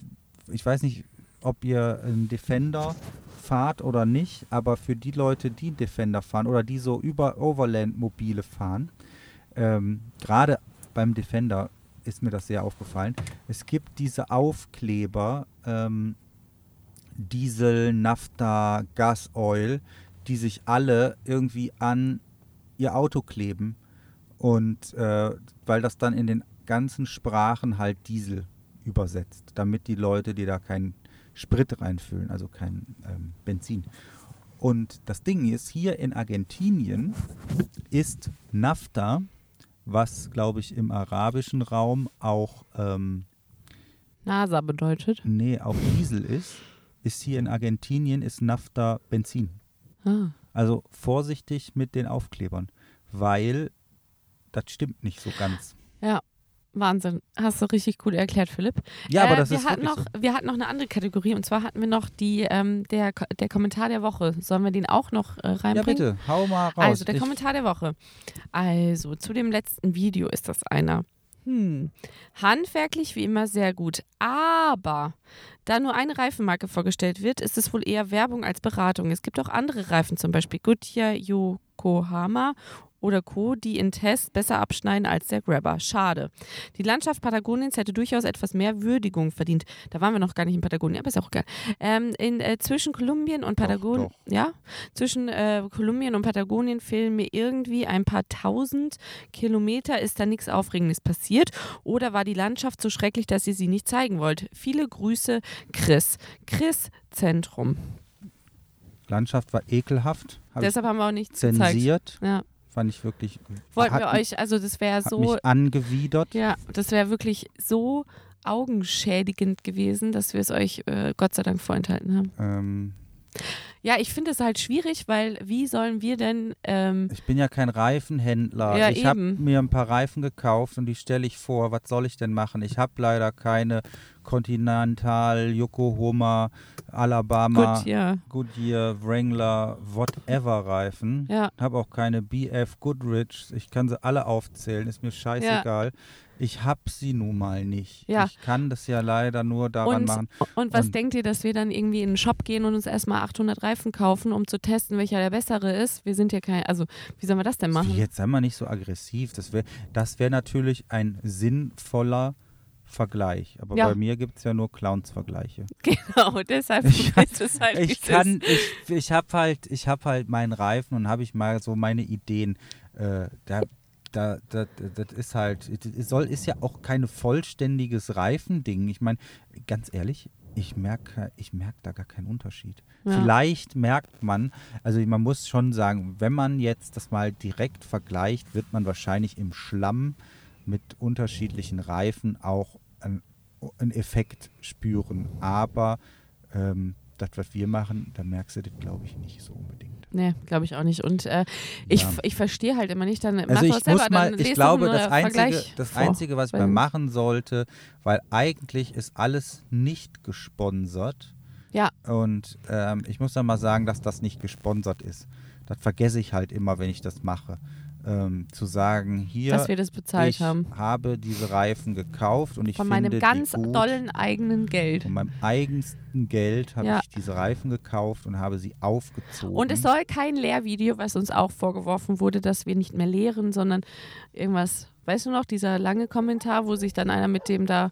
ich weiß nicht, ob ihr einen Defender fahrt oder nicht, aber für die Leute, die einen Defender fahren oder die so über Overland-Mobile fahren, ähm, gerade beim Defender ist mir das sehr aufgefallen. Es gibt diese Aufkleber, ähm, Diesel, Naphtha, Gasoil, die sich alle irgendwie an ihr Auto kleben. Und äh, weil das dann in den ganzen Sprachen halt Diesel übersetzt, damit die Leute, die da keinen Sprit reinfüllen, also kein ähm, Benzin. Und das Ding ist, hier in Argentinien ist Naphtha, was glaube ich im arabischen Raum auch ähm, NASA bedeutet. Nee, auch Diesel ist, ist hier in Argentinien ist Naphtha Benzin. Ah. Also vorsichtig mit den Aufklebern, weil das stimmt nicht so ganz. Ja, Wahnsinn. Hast du richtig gut erklärt, Philipp. Ja, aber Äh, das wir ist hatten noch, so. Wir hatten noch eine andere Kategorie und zwar hatten wir noch die, ähm, der, der Kommentar der Woche. Sollen wir den auch noch äh, reinbringen? Ja, bitte, hau mal raus. Also, der Ich- Kommentar der Woche. Also, zu dem letzten Video ist das einer. Hm. Handwerklich wie immer sehr gut. Aber da nur eine Reifenmarke vorgestellt wird, ist es wohl eher Werbung als Beratung. Es gibt auch andere Reifen, zum Beispiel Goodyear, Yokohama oder Co., die in Tests besser abschneiden als der Grabber. Schade. Die Landschaft Patagoniens hätte durchaus etwas mehr Würdigung verdient. Da waren wir noch gar nicht in Patagonien, aber ist auch geil. Ähm, in, äh, zwischen Kolumbien und Patagonien, ja, zwischen äh, Kolumbien und Patagonien fehlen mir irgendwie ein paar tausend Kilometer. Ist da nichts Aufregendes passiert? Oder war die Landschaft so schrecklich, dass ihr sie nicht zeigen wollt? Viele Grüße, Chris. Chris Zentrum. Landschaft war ekelhaft. Hab Deshalb haben wir auch nichts ich gezeigt. zensiert. Ja. Fand ich wirklich. Wollten wir euch, also das wäre so, angewidert. ja, das wäre wirklich so augenschädigend gewesen, dass wir es euch äh, Gott sei Dank vorenthalten haben. Ähm, Ja, ich finde es halt schwierig, weil wie sollen wir denn, ähm, ich bin ja kein Reifenhändler. Ja, ich habe mir ein paar Reifen gekauft und die stelle ich vor. Was soll ich denn machen? Ich habe leider keine Continental, Yokohama, Alabama, ja, Goodyear, Wrangler, whatever Reifen. ja, habe auch keine BF Goodrich. Ich kann sie alle aufzählen, ist mir scheißegal. Ich habe sie nun mal nicht. Ja. Ich kann das ja leider nur daran Und- machen. Und was Und- denkt ihr, dass wir dann irgendwie in den Shop gehen und uns erstmal 800 Reifen kaufen, um zu testen, welcher der bessere ist? Wir sind ja kein, also wie sollen wir das denn machen? Jetzt sei mal nicht so aggressiv. Das wäre das wär natürlich ein sinnvoller Vergleich. Aber Ja. bei mir gibt es ja nur Clowns-Vergleiche. Genau, deshalb Ich- ist es halt, Ich kann, ich, ich habe halt, ich habe halt meinen Reifen und habe ich mal so meine Ideen. Äh, da, da, da, das ist halt, es soll, ist ja auch kein vollständiges Reifending. Ich meine, ganz ehrlich, ich merke ich merk da gar keinen Unterschied. Ja. Vielleicht merkt man, also man muss schon sagen, wenn man jetzt das mal direkt vergleicht, wird man wahrscheinlich im Schlamm mit unterschiedlichen Reifen auch einen, einen Effekt spüren. Aber ähm, das, was wir machen, da merkst du das, glaube ich, nicht so unbedingt. Nee, glaube ich auch nicht. Und äh, ich, Ja. ich verstehe halt immer nicht, dann Also ich selber, muss mal, dann ich glaube, das Einzige, das. Einzige, was man machen sollte, weil eigentlich ist alles nicht gesponsert. Ja. Und ähm, ich muss dann mal sagen, dass das nicht gesponsert ist. Das vergesse ich halt immer, wenn ich das mache. Ähm, zu sagen, hier, dass wir das bezahlt ich haben. habe diese Reifen gekauft und ich Von finde meinem ganz die gut. dollen eigenen Geld. Von meinem eigensten Geld habe Ja. ich diese Reifen gekauft und habe sie aufgezogen. Und es soll kein Lehrvideo, was uns auch vorgeworfen wurde, dass wir nicht mehr lehren, sondern irgendwas, weißt du noch, dieser lange Kommentar, wo sich dann einer mit dem da,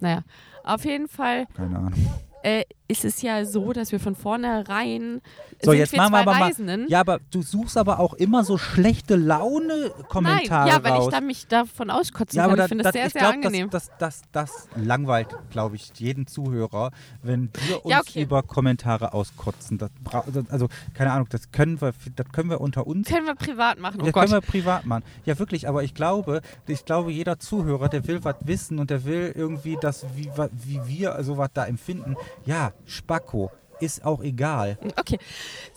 naja, auf jeden Fall Keine Ahnung. äh, ist es ja so, dass wir von vornherein So, sind jetzt wir machen wir aber mal. Reisenden. Ja, aber du suchst aber auch immer so schlechte Laune-Kommentare Nein, ja, weil raus. ich da mich davon auskotzen ja, kann. aber ich finde das sehr, ich sehr glaub, angenehm. Das, das, das, das langweilt, glaube ich, jeden Zuhörer, wenn wir uns Ja, okay. über Kommentare auskotzen. Das, das- also, keine Ahnung, das können wir, das können wir unter uns können wir privat machen. Oh das Gott. können wir privat machen. Ja, wirklich, aber ich glaube, ich glaube, jeder Zuhörer, der will was wissen und der will irgendwie das, wie, wie wir sowas da empfinden. Ja, Spacko, ist auch egal. Okay,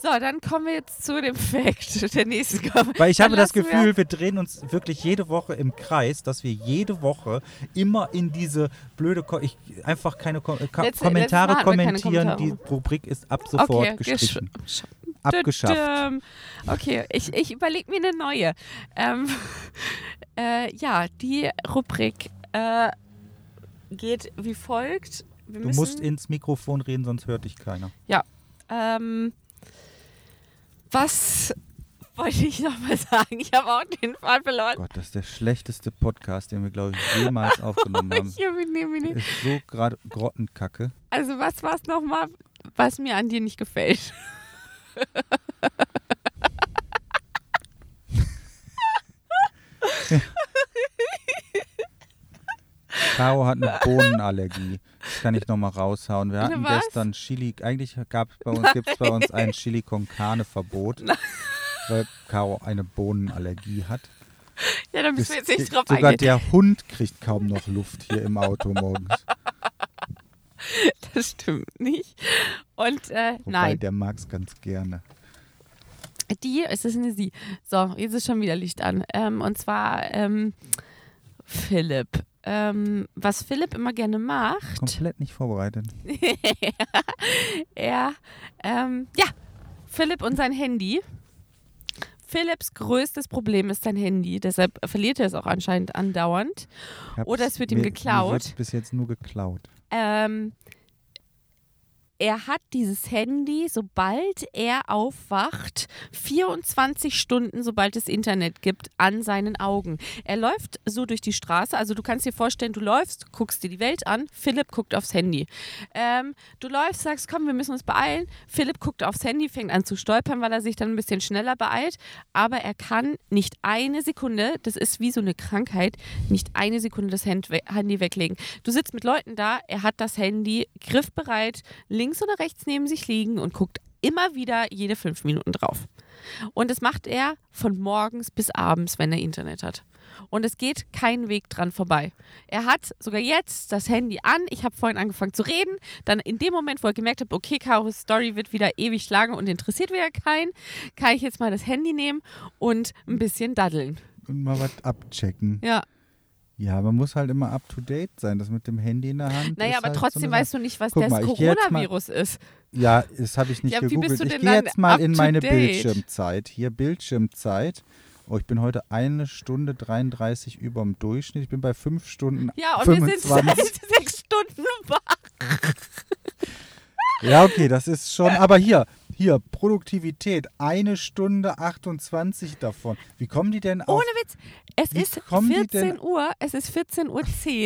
so, dann kommen wir jetzt zu dem Fact der nächsten Kom- Weil ich Dann habe das lassen wir- Gefühl, wir drehen uns wirklich jede Woche im Kreis, dass wir jede Woche immer in diese blöde, Ko ich, einfach keine Ko Ka Letzte- Kommentare kommentieren. Die Kommentare. Rubrik ist ab sofort okay, gestrichen. gesch- Abgeschafft. Okay, ich, ich überlege mir eine neue. Ähm, äh, ja, die Rubrik äh, geht wie folgt. Wir Du musst ins Mikrofon reden, sonst hört dich keiner. ähm, was wollte ich nochmal sagen? Ich habe auch den Fall verloren. Gott, das ist der schlechteste Podcast, den wir, glaube ich, jemals aufgenommen haben. Ich hab ihn nicht- Ist so gerade Grottenkacke. Also was war es nochmal, was mir an dir nicht gefällt? Caro hat eine Bohnenallergie. Das kann ich nochmal raushauen. Wir Eine hatten was? gestern Chili, eigentlich gab bei uns, gibt es bei uns ein Chili con Carne Verbot, weil Caro eine Bohnenallergie hat. Ja, da müssen wir jetzt nicht drauf sogar eingehen. der Hund kriegt kaum noch Luft hier im Auto morgens. Das stimmt nicht. Und äh, Wobei, nein, der mag es ganz gerne. die, es ist eine Sie. So, jetzt ist schon wieder Licht an. Ähm, und zwar ähm, Philipp. Ähm, was Philipp immer gerne macht, Komplett nicht vorbereitet. er, ähm, ja, Philipp und sein Handy. Philipps größtes Problem ist sein Handy, deshalb verliert er es auch anscheinend andauernd. Oder es wird ihm mir- geklaut. Mir bis jetzt nur geklaut. Ähm, er hat dieses Handy, sobald er aufwacht, 24 Stunden, sobald es Internet gibt, an seinen Augen. Er läuft so durch die Straße, also du kannst dir vorstellen, du läufst, guckst dir die Welt an, Philipp guckt aufs Handy. Ähm, du läufst, sagst, komm, wir müssen uns beeilen. Philipp guckt aufs Handy, fängt an zu stolpern, weil er sich dann ein bisschen schneller beeilt. Aber er kann nicht eine Sekunde, das ist wie so eine Krankheit, nicht eine Sekunde das Handy weglegen. Du sitzt mit Leuten da, er hat das Handy griffbereit links oder rechts neben sich liegen und guckt immer wieder jede fünf Minuten drauf. Und das macht er von morgens bis abends, wenn er Internet hat. Und es geht kein Weg dran vorbei. Er hat sogar jetzt das Handy an. Ich habe vorhin angefangen zu reden. Dann in dem Moment, wo er gemerkt hat, okay, Karos Story wird wieder ewig lang und interessiert wieder keinen, kann ich jetzt mal das Handy nehmen und ein bisschen daddeln. Und mal was abchecken. Ja. Ja, man muss halt immer up to date sein. Das mit dem Handy in der Hand. Naja, aber halt trotzdem so weißt du nicht, was Guck das mal, jetzt mal- Coronavirus ist. Ja, das habe ich nicht Ja, gegoogelt. Ich gehe jetzt mal in meine date? Bildschirmzeit. Hier Bildschirmzeit. Oh, ich bin heute eine Stunde 33 über dem Durchschnitt. Ich bin bei fünf Stunden Ja, und wir sind 25. sechs Stunden wach. Ja, okay, das ist schon. Aber hier, hier, Produktivität. Eine Stunde 28 davon. Wie kommen die denn auf? Ohne Witz. Es Wie ist kommen die 14 denn- Uhr. Es ist 14.10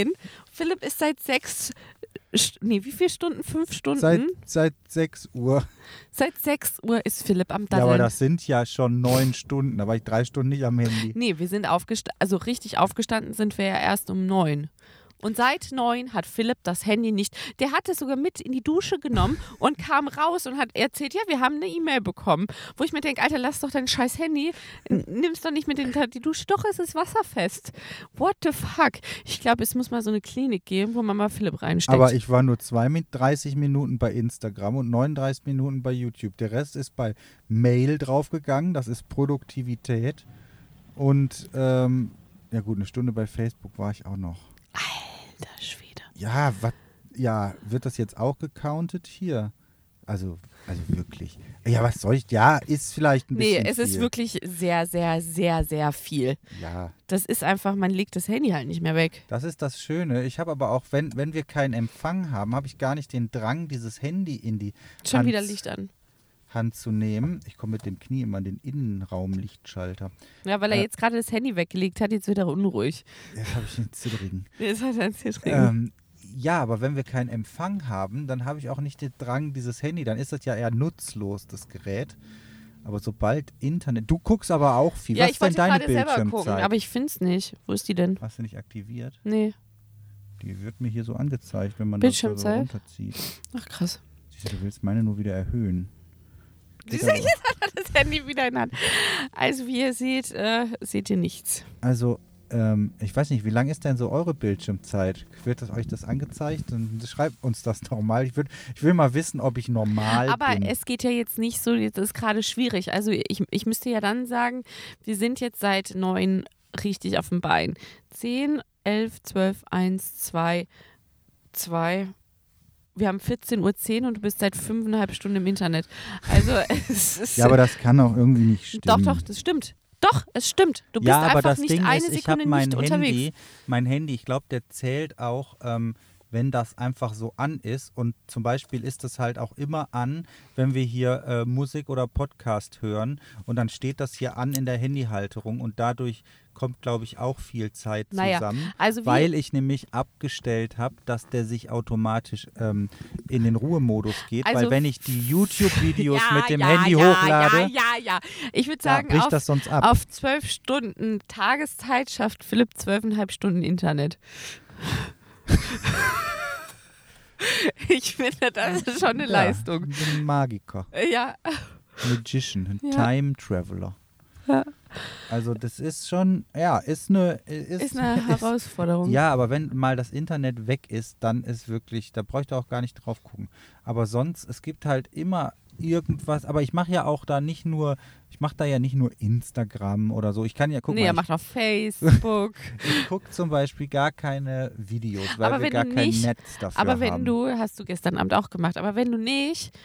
Uhr. Philipp ist seit sechs. Nee, wie viele Stunden? Fünf Stunden? Seit, seit 6 Uhr. Seit 6 Uhr ist Philipp am Ja, Daddeln. aber das sind ja schon neun Stunden. Da war ich drei Stunden nicht am Handy. nee, wir sind aufgestanden, also richtig aufgestanden sind wir ja erst um neun. Und seit neun hat Philipp das Handy nicht. Der hat es sogar mit in die Dusche genommen und kam raus und hat erzählt, ja, wir haben eine E-Mail bekommen. Wo ich mir denke, Alter, lass doch dein scheiß Handy. Nimm's doch nicht mit in die Dusche. Doch, es ist wasserfest. What the fuck? Ich glaube, es muss mal so eine Klinik geben, wo man mal Philipp reinsteckt. Aber ich war nur zwei mit 30 Minuten bei Instagram und 39 Minuten bei YouTube. Der Rest ist bei Mail draufgegangen. Das ist Produktivität. Und ähm, ja gut, eine Stunde bei Facebook war ich auch noch. Alter Schwede. Ja, was? Ja, wird das jetzt auch gecountet hier? Also, also wirklich. Ja, was soll ich? Ja, ist vielleicht ein Nee, bisschen es ist viel. wirklich sehr, sehr, sehr, sehr viel. Ja, Das ist einfach, man legt das Handy halt nicht mehr weg. das ist das Schöne. Ich habe aber auch, wenn, wenn wir keinen Empfang haben, habe ich gar nicht den Drang, dieses Handy in die Schon Hand, wieder Licht an. Hand zu nehmen. Ich komme mit dem Knie immer an den Innenraumlichtschalter. Ja, weil er Äh. jetzt gerade das Handy weggelegt hat, jetzt wird er unruhig. Jetzt habe ich den Zitterigen. Jetzt hat er ein Zittring. Ähm, ja, aber wenn wir keinen Empfang haben, dann habe ich auch nicht den Drang, dieses Handy, dann ist das ja eher nutzlos, das Gerät. Aber sobald Internet. Du guckst aber auch viel. ja, Was ich ist denn wollte deine gerade selber gucken, aber ich finde es nicht. Wo ist die denn? Hast du nicht aktiviert? Nee. Die wird mir hier so angezeigt, wenn man das da so runterzieht. Ach krass. Du willst meine nur wieder erhöhen. Geht Siehst du, aber- jetzt hat er das Handy wieder in der Hand. Also wie ihr seht, äh, seht ihr nichts. Also, ähm, ich weiß nicht, wie lang ist denn so eure Bildschirmzeit? Wird das euch das angezeigt? Dann schreibt uns das doch mal. Ich, würd, ich will mal wissen, ob ich normal Aber bin. es geht ja jetzt nicht so, das ist gerade schwierig. Also ich, ich müsste ja dann sagen, wir sind jetzt seit neun richtig auf dem Bein. Zehn, elf, zwölf, eins, zwei, zwei. Wir haben 14.10 Uhr und du bist seit fünfeinhalb Stunden im Internet. Also es ist. ja, aber das kann auch irgendwie nicht stimmen. doch, doch, das stimmt. Doch, es stimmt. Du bist ja, aber einfach das nicht Ding eine ist, ich habe Sekunde mein nicht Handy, unterwegs. mein Handy, ich glaube, der zählt auch, ähm, wenn das einfach so an ist. Und zum Beispiel ist das halt auch immer an, wenn wir hier äh, Musik oder Podcast hören. Und dann steht das hier an in der Handyhalterung und dadurch kommt, glaube ich, auch viel Zeit Naja, zusammen. also weil ich nämlich abgestellt habe, dass der sich automatisch ähm, in den Ruhemodus geht. Also weil wenn ich die YouTube-Videos ja, mit dem ja, Handy ja, hochlade, Ja, ja, ja. Ich würde sagen, bricht auf, auf zwölf Stunden Tageszeit schafft Philipp zwölfeinhalb Stunden Internet. ich finde, das ist schon eine Leistung. Ein Magiker. Ja, Magician, ein. Time Traveler. Ja. Also das ist schon, ja, ist eine, ist, ist eine Herausforderung. ja, aber wenn mal das Internet weg ist, dann ist wirklich, da bräuchte auch gar nicht drauf gucken. Aber sonst, es gibt halt immer irgendwas, aber ich mache ja auch da nicht nur, ich mache da ja nicht nur Instagram oder so. Ich kann ja gucken, nee, er macht auf Facebook. ich, gucke zum Beispiel gar keine Videos, weil Aber wir gar kein nicht- Netz dafür aber wenn haben. du, hast du gestern Abend auch gemacht, aber wenn du nicht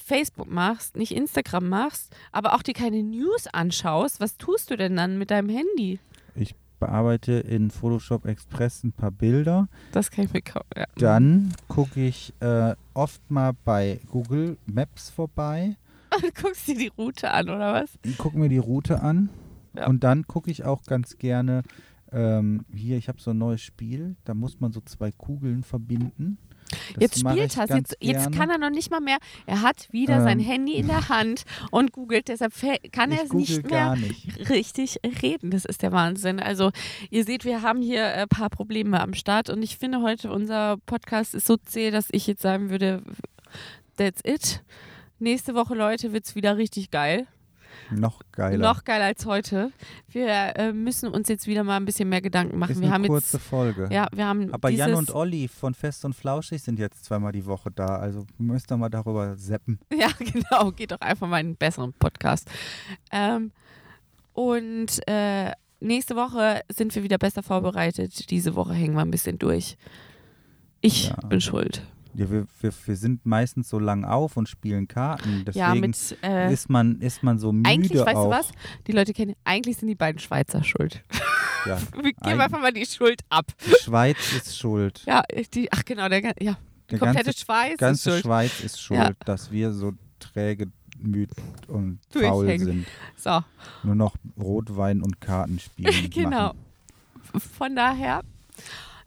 Facebook machst, nicht Instagram machst, aber auch dir keine News anschaust, was tust du denn dann mit deinem Handy? ich bearbeite in Photoshop Express ein paar Bilder. Das kann ich mir kaum. Ja. Dann gucke ich äh, oft mal bei Google Maps vorbei, Du guckst dir die Route an, oder was? gucke mir die Route an Ja. und dann gucke ich auch ganz gerne, ähm, hier, ich habe so ein neues Spiel, da muss man so zwei Kugeln verbinden. Das Jetzt spielt er, jetzt, jetzt kann er noch nicht mal mehr. Er hat wieder sein Ähm. Handy in der Hand und googelt, deshalb kann er es nicht mehr nicht. richtig reden. Das ist der Wahnsinn. Also, ihr seht, wir haben hier ein paar Probleme am Start und ich finde heute, unser Podcast ist so zäh, dass ich jetzt sagen würde, that's it. Nächste Woche, Leute, wird es wieder richtig geil. Noch geiler. Noch geiler als heute. Wir äh, müssen uns jetzt wieder mal ein bisschen mehr Gedanken machen. ist wir eine haben kurze jetzt. Folge. Ja, wir haben. Aber Jan und Olli von Fest und Flauschig sind jetzt zweimal die Woche da. Also müsst ihr mal darüber seppen. Ja, genau. Geht doch einfach mal in einen besseren Podcast. Ähm, und äh, nächste Woche sind wir wieder besser vorbereitet. Diese Woche hängen wir ein bisschen durch. Ich Ja. bin schuld. Ja, wir, wir, wir sind meistens so lang auf und spielen Karten. Deswegen ja, mit. Äh, ist, man, ist man so müde eigentlich, weißt auch. du was? Die Leute kennen. Eigentlich sind die beiden Schweizer schuld. Ja. Wir geben einfach mal die Schuld ab. Die Schweiz ist schuld. Ja, die. Ach, genau. Der, ja, Die komplette ganze, Schweiz ist ganze schuld. Schweiz ist schuld, Ja. dass wir so träge, müde und faul sind. So, Nur noch Rotwein und Kartenspielen genau. machen. Von daher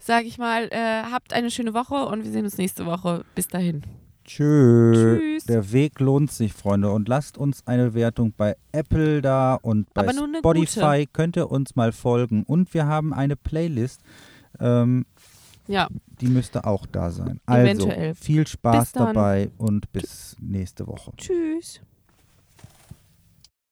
sage ich mal, äh, habt eine schöne Woche und wir sehen uns nächste Woche. Bis dahin. Tschö. Tschüss. Der Weg lohnt sich, Freunde. Und lasst uns eine Wertung bei Apple da und bei Spotify könnt ihr uns mal folgen. Und wir haben eine Playlist, ähm, Ja, die müsste auch da sein. Also Eventuell. viel Spaß dabei und bis nächste Woche. tschüss.